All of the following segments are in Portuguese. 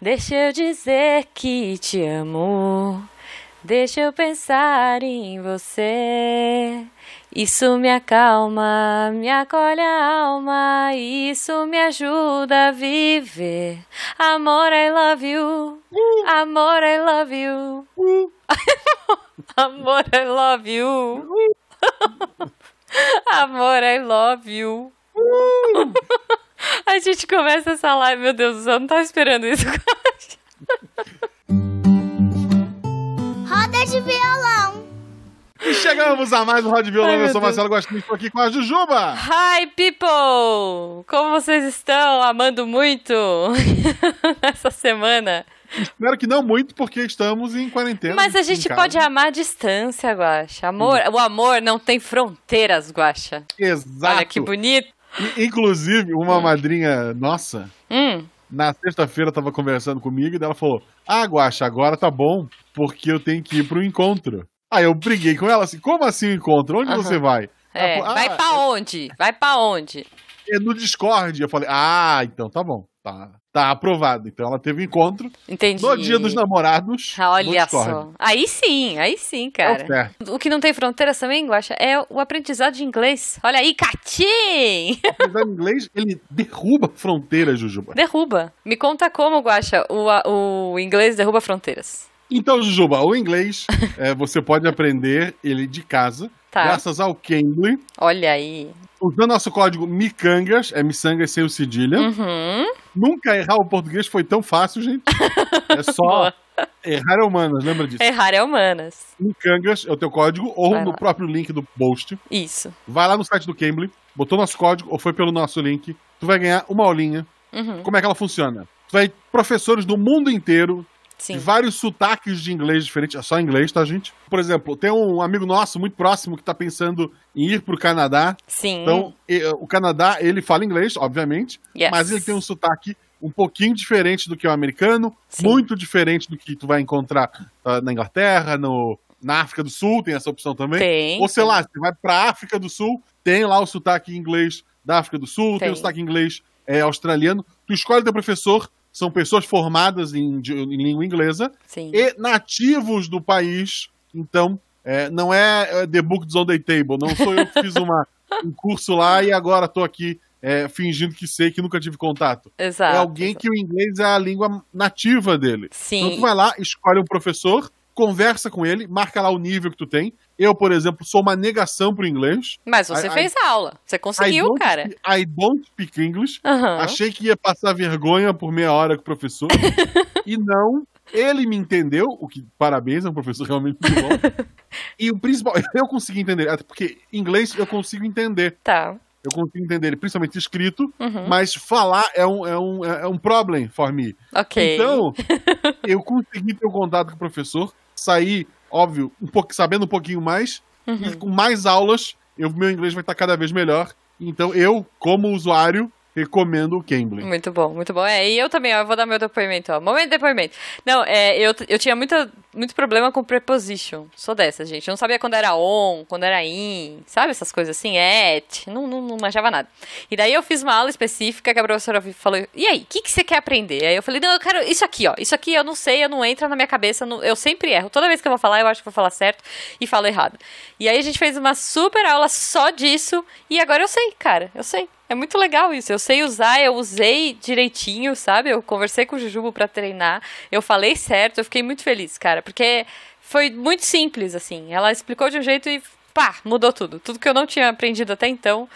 Deixa eu dizer que te amo. Deixa eu pensar em você. Isso me acalma, me acolhe a alma, isso me ajuda a viver. Amor, I love you. Amor, I love you. Amor, I love you. Amor, I love you. A gente começa essa live, meu Deus do céu, não tava esperando isso. Roda de violão. E chegamos a mais um Rod Violão. Ai, Eu sou. Marcelo Gostinho, estou aqui com a Jujuba. Hi, people! Como vocês estão? Amando muito essa semana. Espero que não muito, porque estamos em quarentena. Mas a gente pode amar à distância, Guaxa. Amor, o amor não tem fronteiras, Guaxa. Exato. Olha que bonito. Inclusive, uma madrinha nossa, Hum, na sexta-feira, estava conversando comigo e ela falou: Ah, Guaxa, agora tá bom, porque eu tenho que ir pro encontro. Aí eu briguei com ela assim: Como assim o encontro? Onde Aham. você vai? É. falou, Vai "Ah, pra onde? Vai pra onde? É no Discord. Eu falei: Ah, então tá bom. Tá, tá aprovado. Então ela teve encontro Entendi. no dia dos namorados. Ah, Olha só. Aí sim, aí sim, É o cara. certo. O que não tem fronteiras também, Guaxa, é o aprendizado de inglês. Olha aí, Catim! Apesar de inglês, ele derruba fronteiras, Jujuba. Derruba. Me conta como, Guaxa, o, o inglês derruba fronteiras. Então, Jujuba, o inglês é, você pode aprender ele de casa, Tá. graças ao Cambly, Olha aí. usando nosso código MICANGAS, é miçangas sem o cedilha. Uhum. Nunca errar o português foi tão fácil, gente. É só errar é humanas, lembra disso? Errar é humanas. MICANGAS é o teu código, ou Vai no lá. próprio link do post. Isso. Vai lá no site do Cambly, botou nosso código, ou foi pelo nosso link, tu vai ganhar uma aulinha. Uhum. Como é que ela funciona? Tu vai professores do mundo inteiro Sim. de vários sotaques de inglês diferentes. É só inglês, tá, gente? Por exemplo, tem um amigo nosso muito próximo que tá pensando em ir pro Canadá. Sim. Então, e, o Canadá, ele fala inglês, obviamente, Yes. mas ele tem um sotaque um pouquinho diferente do que o americano, Sim. muito diferente do que tu vai encontrar ah, na Inglaterra, no, na África do Sul, tem essa opção também. Tem. Ou sei lá, você vai pra África do Sul, tem lá o sotaque inglês da África do Sul, tem, Tem. o sotaque inglês é, australiano. Tu escolhe teu professor, são pessoas formadas em, em língua inglesa Sim. e nativos do país. Então, é, não é, é The Books on the Table. Não sou eu que fiz uma, um curso lá e agora tô aqui é, fingindo que sei que nunca tive contato. Exato. é alguém exato. que o inglês é a língua nativa dele. Então Sim. tu vai lá, escolhe um professor, conversa com ele, marca lá o nível que tu tem. Eu, por exemplo, sou uma negação pro inglês. Mas você I- fez aula. Você I conseguiu, don't cara. I don't speak English. Aham. Achei que ia passar vergonha por meia hora com o professor. e não, ele me entendeu, o que, parabéns, é um professor realmente muito bom. e o principal, eu consegui entender, até porque inglês eu consigo entender. Tá. Eu consigo entender ele, principalmente escrito, Uhum. mas falar é um, é um, é um problem for me. Ok. Então, eu consegui ter o contato com o professor, sair, óbvio, um pouco, sabendo um pouquinho mais, e Uhum. com mais aulas, eu, meu inglês vai estar cada vez melhor. Então, eu, como usuário, recomendo o Cambly. Muito bom, muito bom. É, e eu também, ó, eu vou dar meu depoimento, ó. Momento de depoimento. Não, é, eu, eu tinha muito problema com preposition. Sou dessa, gente. Eu não sabia quando era on, quando era in, sabe essas coisas assim? Et, não, não, não manjava nada. E daí eu fiz uma aula específica que a professora falou, e aí, o que, que você quer aprender? Aí eu falei, não, eu quero isso aqui, ó. Isso aqui eu não sei, eu não entra na minha cabeça, não- eu sempre erro. Toda vez que eu vou falar, eu acho que vou falar certo e falo errado. E aí a gente fez uma super aula só disso, e agora eu sei, cara, eu sei. É muito legal isso. Eu sei usar, eu usei direitinho, sabe? Eu conversei com o Jujubo pra treinar, eu falei certo, eu fiquei muito feliz, cara, porque foi muito simples, assim. Ela explicou de um jeito e pá, mudou tudo. Tudo que eu não tinha aprendido até então,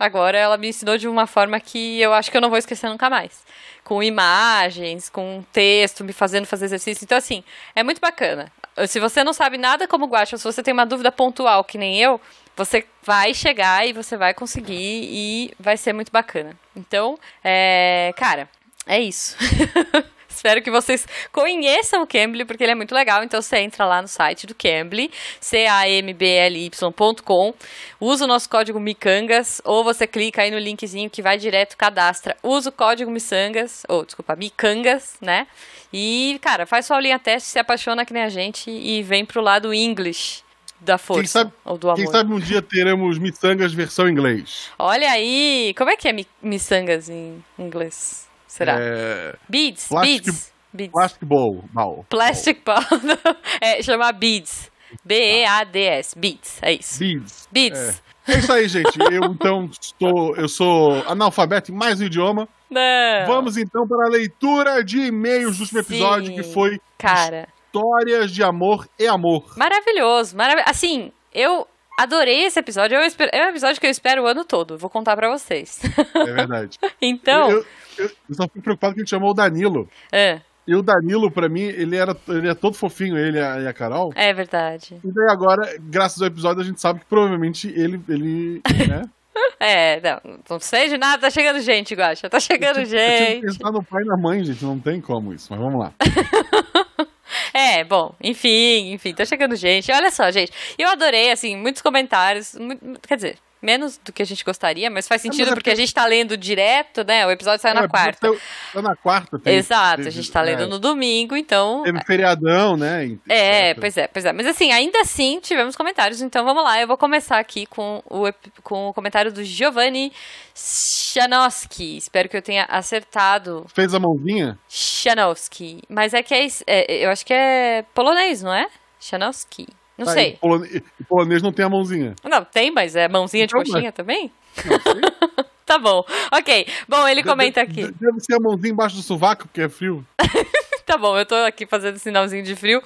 agora ela me ensinou de uma forma que eu acho que eu não vou esquecer nunca mais. Com imagens, com texto, me fazendo fazer exercício. Então, assim, é muito bacana. Se você não sabe nada como guacha, se você tem uma dúvida pontual que nem eu, você vai chegar e você vai conseguir e vai ser muito bacana. Então, é, cara, é isso. Espero que vocês conheçam o Cambly, porque ele é muito legal. Então você entra lá no site do Cambly, C-A-M-B-L-Y.com, usa o nosso código Micangas, ou você clica aí no linkzinho que vai direto, cadastra, usa o código Missangas, ou desculpa, Micangas, né? E, cara, faz sua aulinha teste, se apaixona que nem a gente e vem pro lado English da força, Quem sabe, ou do amor. quem sabe um dia teremos miçangas versão inglês. Olha aí, como é que é mi- miçangas em inglês? Será? É, Beads, plastic, beads. Beads. Plastic Ball. ball. Plastic Ball. é, chama Beads. B-E-A-D-S. Beads. É isso. Beads. Beads. É isso aí, gente. Eu, então, estou, eu sou analfabeto em mais um idioma. Não. Vamos, então, para a leitura de e-mails do último episódio, Sim. que foi Cara, Histórias de Amor e Amor. maravilhoso. Marav assim, eu adorei esse episódio. É um, é episódio que eu espero o ano todo. Vou contar pra vocês. É verdade. então. Eu, eu, eu só fico preocupado que a gente chamou o Danilo. É, E o Danilo, pra mim, ele era ele é todo fofinho, ele e a, a Carol. é verdade. E daí agora, graças ao episódio, a gente sabe que provavelmente ele, ele né? É, não, não sei de nada, tá chegando gente, Guaxa. Tá chegando Eu tive que gente. pensar no pai e na mãe, gente. Não tem como isso, mas vamos lá. É, bom, enfim, enfim, tá chegando gente. Olha só, gente, eu adorei, assim, muitos comentários, mu- quer dizer, menos do que a gente gostaria, mas faz mas sentido é porque a gente tá lendo direto, né? O episódio saiu na É, quarta. Tá, na quarta. tem- Exato, a teve- gente tá lendo é, no domingo, então. Teve feriadão, né? É, etc. pois é, pois é. Mas assim, ainda assim tivemos comentários, então vamos lá. Eu vou começar aqui com o, com o comentário do Giovanni Chanowski. Espero que eu tenha acertado. Fez a mãozinha? Chanowski. Mas é que é, é- Eu acho que é polonês, não é? Chanowski. Não Tá, sei. polone- polonês não tem a mãozinha. Não, tem, mas é mãozinha de coxinha também? Não sei. Tá bom. Ok. Bom, ele comenta aqui. Deve- Deve ser a mãozinha embaixo do sovaco, porque é frio. Tá bom, eu tô aqui fazendo sinalzinho de frio.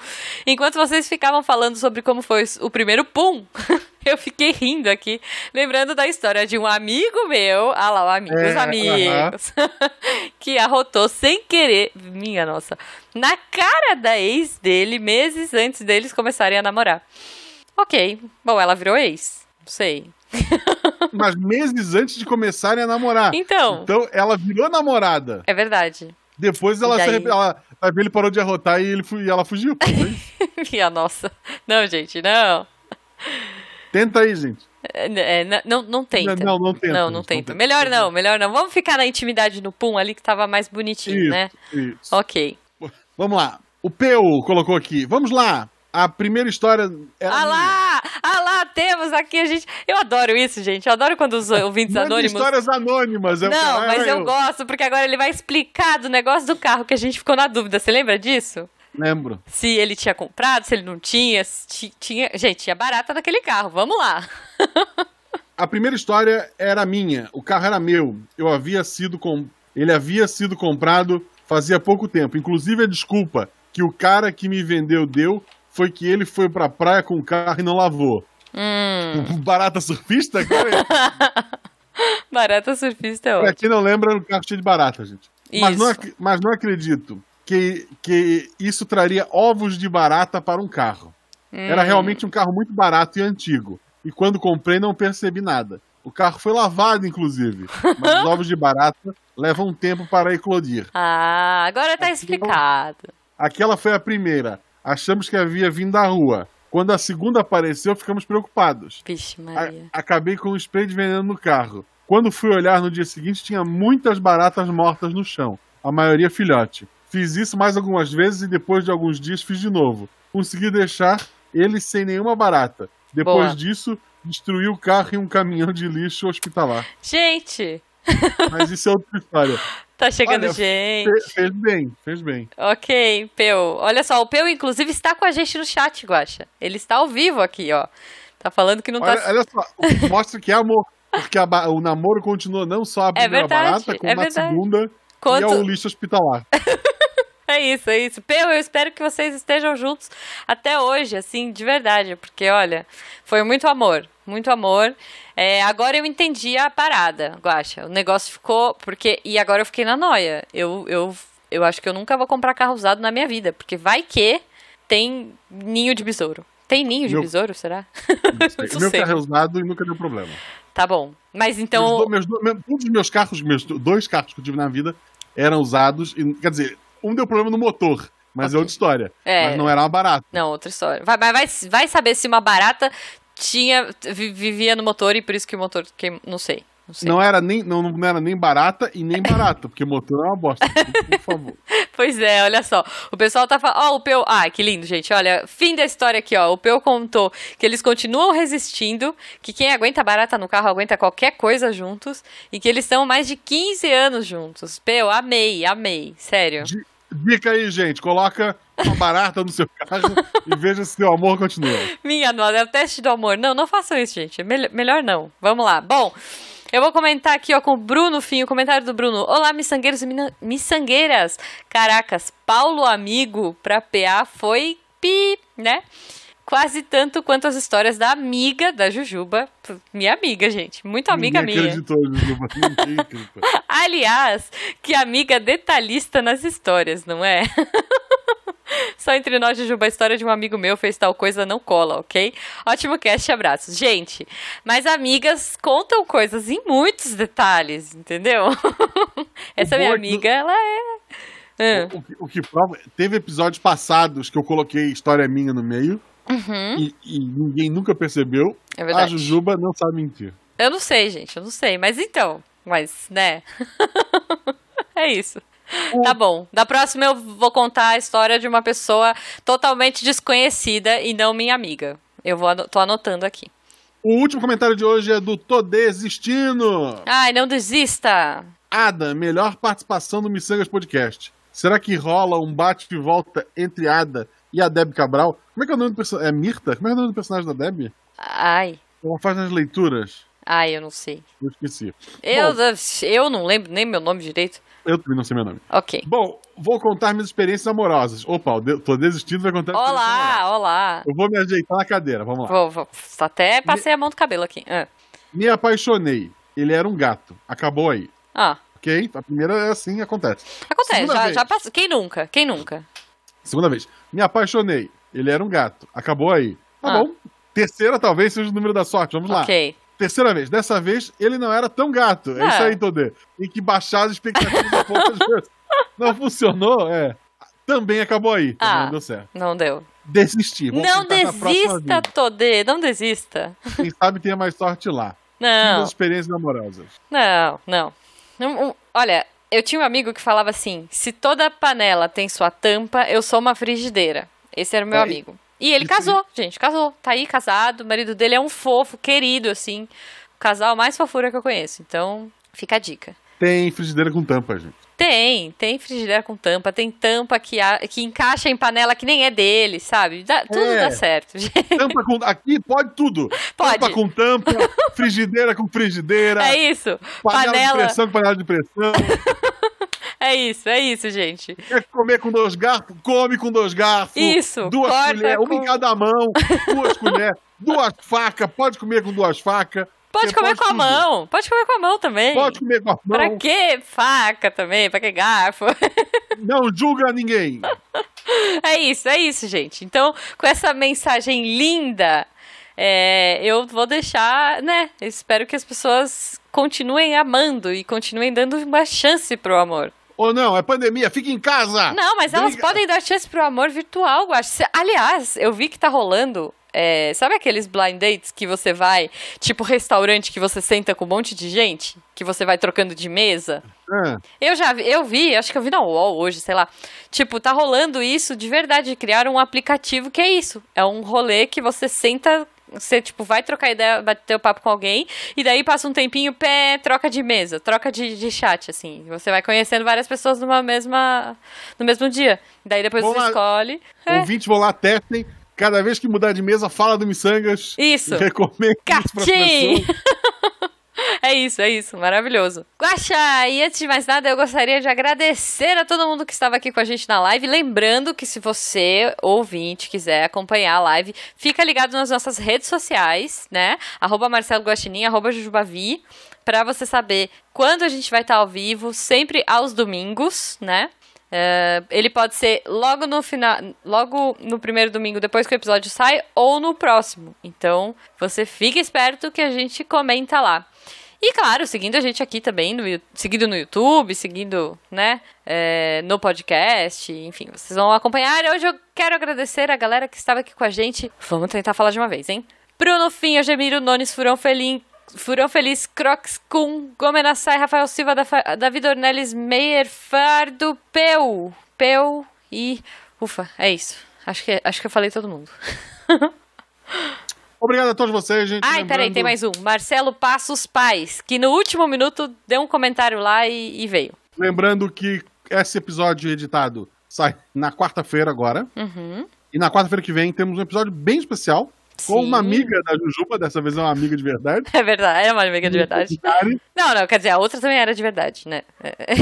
Enquanto vocês ficavam falando sobre como foi o primeiro pum, eu fiquei rindo aqui, lembrando da história de um amigo meu, ah lá, o amigo, É, os amigos, que arrotou sem querer, minha nossa, na cara da ex dele meses antes deles começarem a namorar. Ok, bom, ela virou ex, não sei. Mas meses antes de começarem a namorar. Então, Então ela virou namorada. é verdade. Depois ela, daí? se ela, ele parou de arrotar e, ele e ela fugiu. Minha nossa. Não, gente, não. Tenta aí, gente. É, é, não, não tenta. Não, não tenta, Não, não tenta. tenta. Melhor não, melhor não. Vamos ficar na intimidade no pum ali que tava mais bonitinho, Isso, né? isso. Ok. Vamos lá. O Peu colocou aqui. Vamos lá. A primeira história era Ah minha. lá! Ah lá, temos aqui a gente. Eu adoro isso, gente. Eu adoro quando os ouvintes Manda anônimos. histórias anônimas. é o Não, mas era eu gosto, porque agora ele vai explicar do negócio do carro que a gente ficou na dúvida. Você lembra disso? Lembro. Se ele tinha comprado, se ele não tinha, tinha. Gente, tinha barata naquele carro. Vamos lá. A primeira história era minha. O carro era meu. Eu havia sido com... Ele havia sido comprado fazia pouco tempo. Inclusive a desculpa que o cara que me vendeu deu foi que ele foi pra praia com o carro e não lavou. Hum, Barata surfista? Cara, barata surfista é pra ótimo. quem não lembra, era um carro cheio de barata, gente. Mas não, mas não acredito que, que isso traria ovos de barata para um carro. Era Hum. realmente um carro muito barato e antigo. E quando comprei, não percebi nada. O carro foi lavado, inclusive. Mas os ovos de barata levam um tempo para eclodir. Ah, agora tá explicado. Aquela foi a primeira. Achamos que havia vindo da rua. Quando a segunda apareceu, ficamos preocupados. Vixe, A- Maria. acabei com um spray de veneno no carro. Quando fui olhar no dia seguinte, tinha muitas baratas mortas no chão. A maioria filhote. Fiz isso mais algumas vezes e depois de alguns dias fiz de novo. Consegui deixar ele sem nenhuma barata. Depois Boa. disso, destruí o carro em um caminhão de lixo hospitalar. Gente, Mas isso é outra história. tá chegando Olha, gente. Fe- fez bem, fez bem. Ok, Peu. Olha só, o Peu, inclusive, está com a gente no chat, Guaxa. Ele está ao vivo aqui, ó. Tá falando que não Olha, tá. olha só, mostra que é amor. Porque a o namoro continua não só a primeira verdade, barata, como é a verdade. segunda, Quanto- e ao lixo hospitalar. É isso, é isso. Peu, eu espero que vocês estejam juntos até hoje, assim, de verdade. Porque, olha, foi muito amor. Muito amor. É, agora eu entendi a parada, Guaxa. O negócio ficou. Porque. E agora eu fiquei na noia. Eu, eu, eu acho que eu nunca vou comprar carro usado na minha vida. Porque vai que tem ninho de besouro. Tem ninho de Meu- besouro, será? O meu sei. carro é usado e nunca deu problema. Tá bom. Mas Meus então. meus do- meu- um dos meus carros, meus do- dois carros que eu tive na vida, eram usados. E, quer dizer, um deu problema no motor, mas Ok. é outra história. É. Mas não era uma barata. Não, outra história. Vai, mas vai, vai saber se uma barata tinha vi- vivia no motor e por isso que o motor queim... não sei. Não sei. Não era, nem, não, não era nem barata e nem barata, porque motor é uma bosta. Por favor. Pois é, olha só. O pessoal tá falando. Ó, o Peu. Ah, que lindo, gente. Olha, fim da história aqui, ó. O Peu contou que eles continuam resistindo, que quem aguenta barata no carro aguenta qualquer coisa juntos e que eles estão mais de 15 anos juntos. Peu, amei, amei. Sério. De, Dica aí, gente. Coloca uma barata no seu carro e veja se seu amor continua. Minha nossa, é o teste do amor. Não, não façam isso, gente. É melhor, melhor não. Vamos lá. Bom, eu vou comentar aqui ó, com o Bruno Fim, o comentário do Bruno. Olá, miçangueiros e miçangueiras. Caracas, Paulo Amigo pra PA foi pi, né? Quase tanto quanto as histórias da amiga da Jujuba. Minha amiga, gente. Muito amiga Ninguém minha. acreditou, Jujuba. Ninguém acreditou. Aliás, que amiga detalhista nas histórias, não é? Só entre nós, Jujuba, a história de um amigo meu fez tal coisa, não cola, ok? Ótimo cast, abraços. Gente, mas amigas contam coisas em muitos detalhes, entendeu? Essa minha é amiga, ela é... Ah, O, que- o que prova, teve episódios passados que eu coloquei história minha no meio e, e ninguém nunca percebeu. Uhum. é A verdade. Jujuba não sabe mentir. Eu não sei, gente, eu não sei. Mas então, mas, né? é isso. Tá bom. Da próxima eu vou contar a história de uma pessoa totalmente desconhecida e não minha amiga. Eu vou tô anotando aqui. O último comentário de hoje é do Tô Desistindo. Ai, não desista. Ada, melhor participação do Missangas Podcast. Será que rola um bate e volta entre Ada e a Deb Cabral? Como é que é o nome do personagem? É Mirta? Como é, que é o nome do personagem da Deb? Ai, Ela faz nas leituras. ai, eu não sei. Eu esqueci. Eu, eu não lembro nem meu nome direito. Eu também não sei meu nome. Ok. Bom, vou contar minhas experiências amorosas. Opa, eu tô desistindo, vai contar. Olá, olá. Eu vou me ajeitar na cadeira, vamos lá. Vou, vou, até passei a mão do cabelo aqui. Ah, Me apaixonei. Ele era um gato. Acabou aí. Ah, Ok? A primeira é assim, acontece. acontece, Segunda já, vez. já passou. Quem nunca? Quem nunca? Segunda vez. Me apaixonei. Ele era um gato. Acabou aí. Tá Ah. bom. Terceira talvez seja o número da sorte. Vamos lá. Ok. Terceira vez. Dessa vez, ele não era tão gato. É Ah. isso aí, Todê. Tem que baixar as expectativas um pouco às vezes. Não funcionou, é. Também acabou aí. Também Ah. não deu certo. Não deu. Desisti. Vou não desista. Todê, não desista. Quem sabe tenha mais sorte lá. Fim Não, das experiências amorosas. não, não. Olha, eu tinha um amigo que falava assim: se toda panela tem sua tampa, eu sou uma frigideira. Esse era o meu É, amigo. E ele casou, gente, casou. Tá aí casado, o marido dele é um fofo, querido, assim. O casal mais fofura que eu conheço. Então, fica a dica. Tem frigideira com tampa, gente. Tem, tem frigideira com tampa, tem tampa que, a- que encaixa em panela que nem é dele, sabe? Dá- tudo É. dá certo, gente. Tampa com. Aqui pode tudo. Pode. Tampa com tampa, frigideira com frigideira. É isso. Panela, de Panela. pressão com panela de pressão. É isso, é isso, gente. Quer comer com dois garfos? Come com dois garfos. Isso, Duas colheres, uma em com- cada mão, duas colheres, duas facas. Pode comer com duas facas. Pode Você comer com a mão. Pode comer com a mão também. Pode comer com a mão. Pra que faca também? Pra que garfo? Não julga ninguém. É isso, é isso, gente. Então, com essa mensagem linda, é, eu vou deixar, né? Espero que as pessoas continuem amando e continuem dando uma chance pro amor. Ou não, é pandemia, fica em casa. Não, mas elas Briga- podem dar chance pro amor virtual, eu acho. Aliás, eu vi que tá rolando. É, sabe aqueles blind dates que você vai, tipo restaurante que você senta com um monte de gente? Que você vai trocando de mesa? Ah, Eu já vi, eu vi, acho que eu vi na UOL hoje, sei lá. Tipo, tá rolando isso de verdade. Criaram um aplicativo que é isso. É um rolê que você senta. Você, tipo, vai trocar ideia, bater o papo com alguém, e daí passa um tempinho, pé, troca de mesa, troca de, de chat, assim. Você vai conhecendo várias pessoas numa mesma, no mesmo dia. Daí depois você lá. escolhe. É, Ouvintes vão lá, testem. Cada vez que mudar de mesa, fala do Missangas. Isso. Catim! pessoa. É isso, é isso, maravilhoso. Guaxa, e antes de mais nada, eu gostaria de agradecer a todo mundo que estava aqui com a gente na live. Lembrando que se você, ouvinte, quiser acompanhar a live, fica ligado nas nossas redes sociais, né? Arroba Marcelo Guaxinim, arroba Jujubavi, pra você saber quando a gente vai estar ao vivo, sempre aos domingos, né? É, ele pode ser logo no final, logo no primeiro domingo depois que o episódio sai ou no próximo. Então, você fica esperto que a gente comenta lá. E claro, seguindo a gente aqui também, no, seguindo no YouTube, seguindo, né, é, no podcast, enfim, vocês vão acompanhar. Hoje eu quero agradecer a galera que estava aqui com a gente. Vamos tentar falar de uma vez, hein? Bruno Fim, Gemiro Nones, Furão Felim, Furão Feliz, Crocs Kun, Gomenassai, Rafael Silva, David Ornelis, Meyer, Fardo, Peu, Peu e... Ufa, é isso. Acho que, acho que eu falei todo mundo. Obrigado a todos vocês, gente. Ai, peraí, Lembrando- tem mais um. Marcelo Passos Pais, que no último minuto deu um comentário lá e, e veio. Lembrando que esse episódio editado sai na quarta-feira agora. Uhum. E na quarta-feira que vem temos um episódio bem especial com Sim. uma amiga da Jujuba, dessa vez é uma amiga de verdade. É verdade, é uma amiga de verdade. Não, não, quer dizer, a outra também era de verdade, né? É.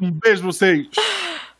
Um beijo vocês.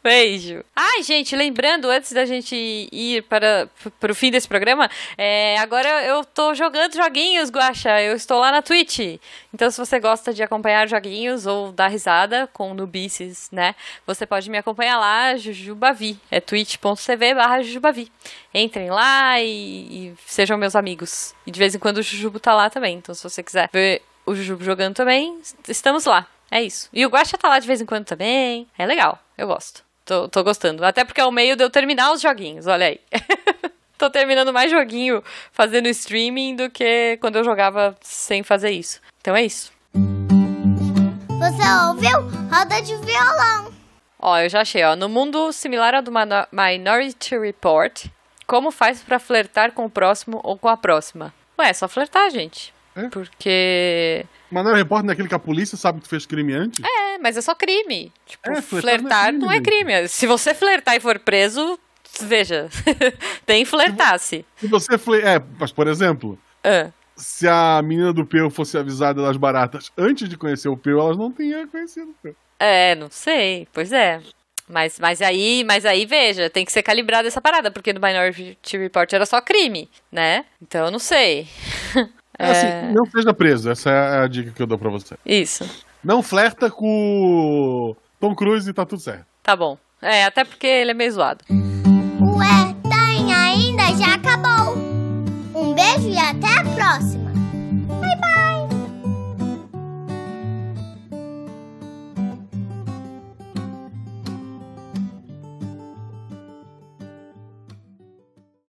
Beijo. Ai, gente, lembrando, antes da gente ir para, para o fim desse programa, é, agora eu tô jogando joguinhos, Guaxa. Eu estou lá na Twitch. Então, se você gosta de acompanhar joguinhos ou dar risada com nubices, né? Você pode me acompanhar lá, Jujubavi. É twitch.tv barra Jujubavi. Entrem lá e, e sejam meus amigos. E de vez em quando o Jujubo tá lá também. Então, se você quiser ver o Jujubo jogando também, estamos lá. É isso. E o Guaxa tá lá de vez em quando também. É legal. Eu gosto. Tô, tô gostando. Até porque é o meio de eu terminar os joguinhos, olha aí. tô terminando mais joguinho fazendo streaming do que quando eu jogava sem fazer isso. Então é isso. Você ouviu? Roda de violão. Ó, eu já achei, ó. No mundo similar ao do Mino- Minority Report, como faz pra flertar com o próximo ou com a próxima? Ué, é só flertar, gente. É? Porque. Mandaram repórter naquele que a polícia sabe que tu fez crime antes? É, mas é só crime. Tipo, É, flertar, flertar não não é é crime, crime. Se você flertar e for preso, veja. Tem flertar-se. Se você foi. É, mas por exemplo, se a menina do Peu fosse avisada das baratas antes de conhecer o Peu, elas não tinham conhecido o Peu. É, não sei. Pois é. Mas, mas aí, mas aí, veja, tem que ser calibrada essa parada, porque no Minority Report era só crime, né? Então eu não sei. É... Assim, é. não seja preso, essa é a dica que eu dou pra você. Isso. Não flerta com Tom Cruise e tá tudo certo. Tá bom. É, até porque ele é meio zoado. Ué, tá tem ainda, já acabou. Um beijo e até a próxima.